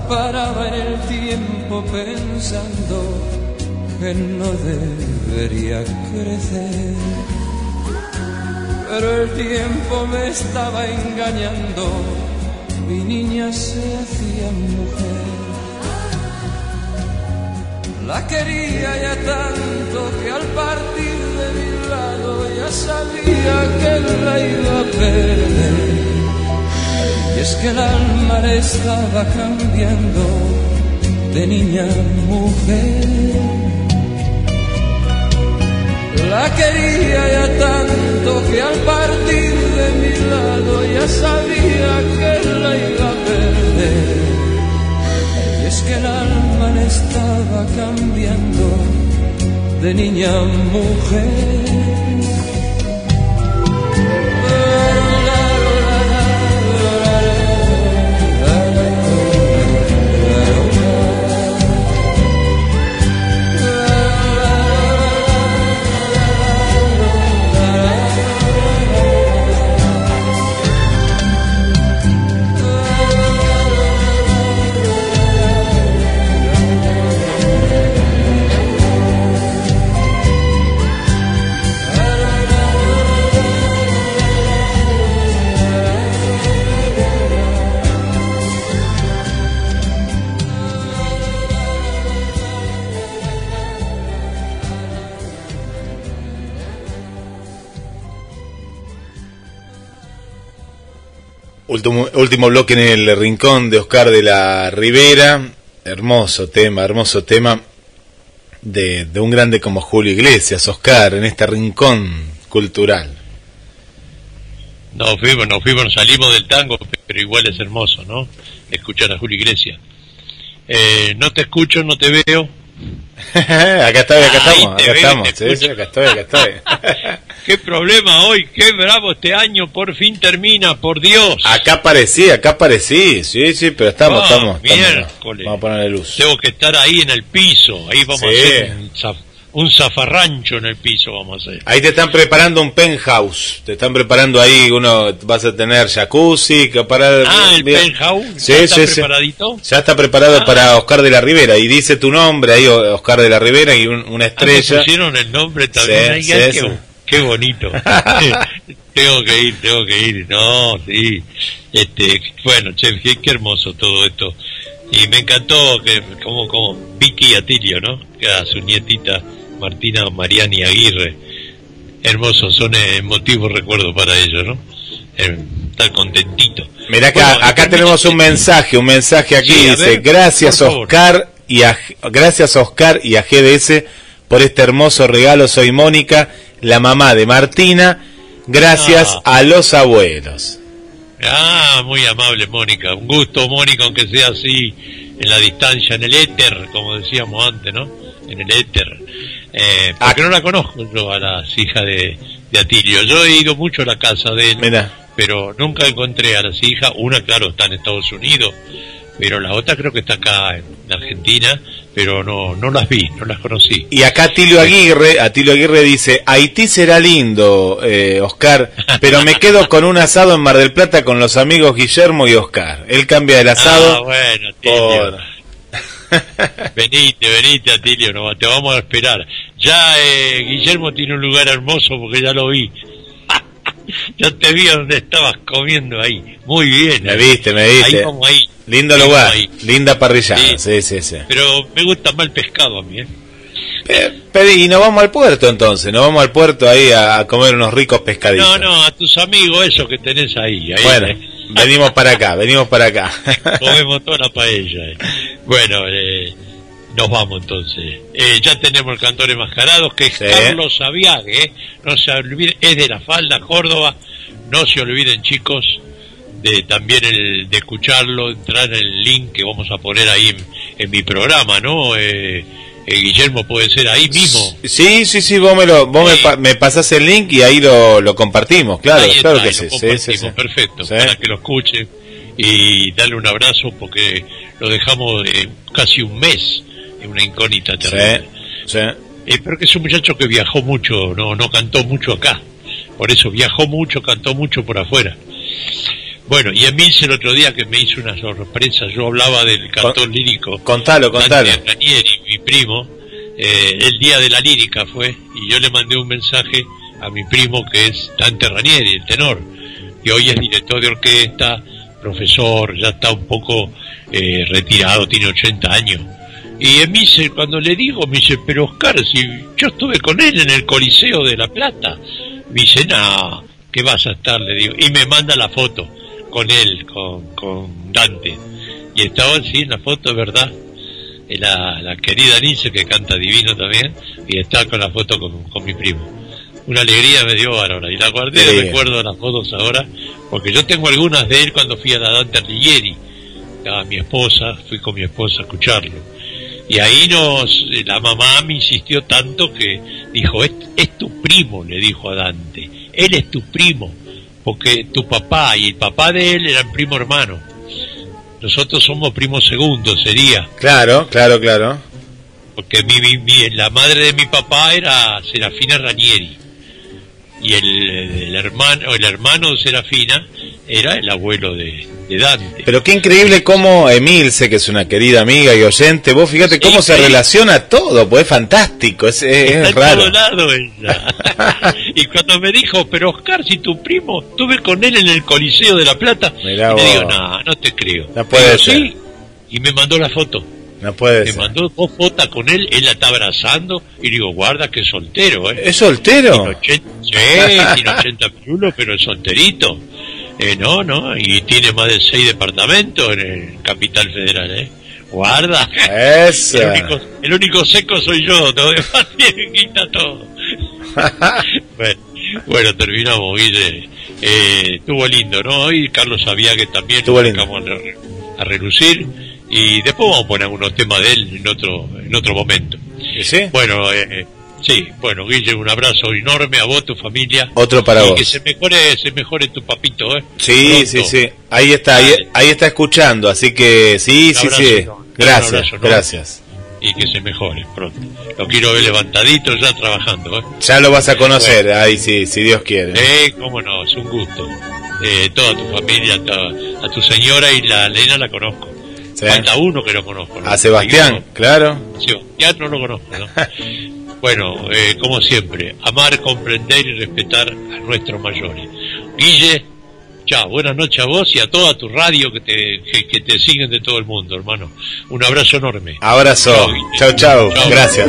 paraba el tiempo pensando que no debería crecer. Pero el tiempo me estaba engañando, mi niña se hacía mujer. La quería ya tanto que al partir de mi lado ya sabía que la iba a perder y es que el alma le estaba cambiando de niña a mujer. La quería ya tanto que al partir de mi lado ya sabía que la iba a perder. Y es que el alma le estaba cambiando de niña a mujer. Último, bloque en el rincón de Oscar de la Rivera. Hermoso tema, hermoso tema de, un grande como Julio Iglesias, Oscar, en este rincón cultural. Nos fuimos, nos fuimos, salimos del tango, pero igual es hermoso, ¿no? Escuchar a Julio Iglesias. Eh, no te escucho, no te veo. acá estoy, acá estamos, acá estamos. acá estoy, acá estoy. qué problema hoy, qué bravo este año, por fin termina, por Dios. Acá aparecí, acá aparecí, sí, sí, pero estamos, ah, estamos, Vamos a ponerle luz. Tengo que estar ahí en el piso, ahí vamos a hacer un un zafarrancho en el piso vamos a hacer. Ahí te están preparando un penthouse, te están preparando ahí, uno vas a tener jacuzzi, que para Ah, el penthouse, sí, ¿Ya está preparadito? Ya está preparado ah. para Oscar de la Rivera y dice tu nombre ahí Oscar de la Rivera y una ah, estrella. Ah, pusieron el nombre también. Sí, qué, qué bonito. tengo que ir, tengo que ir. No, sí. Este, bueno, che, qué, qué hermoso todo esto. Y me encantó que como, como Vicky Atilio, ¿no? A su nietita Martina Mariani Aguirre. Hermosos, son emotivos recuerdos para ellos, ¿no? Eh, estar contentito. Mirá que Bueno, acá tenemos un mensaje, un mensaje aquí Sí, dice, ver, gracias. Oscar y a, gracias Oscar y a GDS por este hermoso regalo. Soy Mónica, la mamá de Martina. Gracias Ah. a los abuelos. Ah, muy amable Mónica. Un gusto, Mónica, aunque sea así en la distancia, en el éter, como decíamos antes, ¿no? En el éter. Eh, Ah. porque no la conozco yo a las hijas de, de Atilio. Yo he ido mucho a la casa de él, Mira, pero nunca encontré a las hijas. Una, claro, está en Estados Unidos, pero la otra creo que está acá en Argentina, pero no, no las vi, no las conocí. y acá Atilio Aguirre, Atilio Aguirre dice, Haití será lindo, eh, Oscar, pero me quedo con un asado en Mar del Plata con los amigos Guillermo y Oscar. Él cambia el Ah, asado bueno, Atilio. por... Venite, venite, Atilio, no, te vamos a esperar. Ya eh, Guillermo tiene un lugar hermoso porque ya lo vi. ya te vi donde estabas comiendo ahí. Muy bien. Me eh. viste, me viste. Ahí como ahí. Lindo Ahí lugar, ahí. linda parrillada, sí, Sí. sí, sí. Pero me gusta más el pescado a mí, ¿eh? Pe- Pero, y nos vamos al puerto entonces, nos vamos al puerto ahí a, a comer unos ricos pescaditos. No, no, a tus amigos esos que tenés ahí. ahí Bueno, eh. venimos para acá, venimos para acá. Comemos toda la paella. eh. Bueno, eh, nos vamos entonces. Eh, ya tenemos el cantor enmascarado, que es Sí. Carlos Sabiague. eh. No se olviden, es de la falda, Córdoba. No se olviden, chicos, de también el, de escucharlo, entrar en el link que vamos a poner ahí en, en mi programa, ¿no? Eh, eh, Guillermo puede ser ahí mismo. Sí, sí, sí, vos me, lo, vos me, pa- me pasás el link y ahí lo, lo compartimos, claro, está, claro que sí, sí, sí, perfecto, para que lo escuchen y darle un abrazo porque lo dejamos eh, casi un mes una incógnita Sí, terrible. sí. Eh, pero que es un muchacho que viajó mucho, no, no cantó mucho acá. Por eso viajó mucho, cantó mucho por afuera. Bueno, y Emilce el otro día que me hizo una sorpresa, yo hablaba del cantor lírico. Contalo, contalo. Ranieri, mi primo, eh, el día de la lírica fue, y yo le mandé un mensaje a mi primo que es Dante Ranieri, el tenor, que hoy es director de orquesta, profesor, ya está un poco eh, retirado, tiene 80 años. Y me dice, cuando le digo, me dice, pero Oscar, si yo estuve con él en el Coliseo de La Plata. Me dice, no, ¿qué vas a estar? Le digo. Y me manda la foto con él, con, con Dante. Y estaba así en la foto, ¿verdad? Eh, La, la querida Nice, que canta divino también, y está con la foto con, con mi primo. Una alegría me dio ahora, y la guardé recuerdo las fotos ahora, porque yo tengo algunas de él cuando fui a la Dante Alighieri, a mi esposa, fui con mi esposa a escucharlo. Y ahí nos, la mamá me insistió tanto que dijo, es, es tu primo, le dijo a Dante, él es tu primo, porque tu papá y el papá de él eran primo hermano. Nosotros somos primos segundos, sería, Claro, claro, claro. porque mi, mi- mi- la madre de mi papá era Serafina Ranieri y el, el hermano, el hermano de Serafina era el abuelo de, de Dante. Pero qué increíble cómo Emilce, que es una querida amiga y oyente, vos fíjate cómo se relaciona todo, pues es fantástico, es, es- Está es en raro. todo lado ella. y cuando me dijo, pero Oscar, si tu primo, estuve con él en el Coliseo de La Plata, Mirá y le digo, no, no te creo. No puede ser. sí, y me mandó la foto. No puede Me ser. mandó dos fotos con él, él la está abrazando, y digo, guarda que es soltero, ¿eh? ¿Es soltero? Tiene 80, sí, tiene 80 pirulos, pero es solterito. Eh, no, no, y tiene más de seis departamentos en el Capital Federal, ¿eh? Guarda. Eso. El único, el único seco soy yo, todo demás tiene quita todo. bueno, bueno, terminamos, Guille. Eh, estuvo lindo, ¿no? Y Carlos sabía que también Estuvo lindo. sacamos a, a relucir. Y después vamos a poner algunos temas de él en otro, en otro momento. ¿Sí? Bueno, eh, eh, sí, bueno, Guille, un abrazo enorme a vos, tu familia. Otro para y vos. que se mejore, se mejore tu papito, ¿eh? Sí, Pronto. sí, sí. Ahí está, ahí, ahí está escuchando, así que sí, Un sí, abrazo, sí. Gracias, abrazo, ¿no? gracias. Y que se mejore pronto. Lo quiero ver levantadito ya trabajando, ¿eh? Ya lo vas a conocer, ahí sí, si Dios quiere. Eh, cómo no, es un gusto. Eh, toda tu familia, toda- a tu señora y la Elena la conozco. Sí. Falta uno que no conozco. A Sebastián, claro. Sebastián no lo conozco. ¿no? bueno, eh, como siempre, amar, comprender y respetar a nuestros mayores. Guille, chao, buenas noches a vos y a toda tu radio que te, que, te siguen de todo el mundo, hermano. Un abrazo enorme. Abrazo. Chao, chao. Gracias.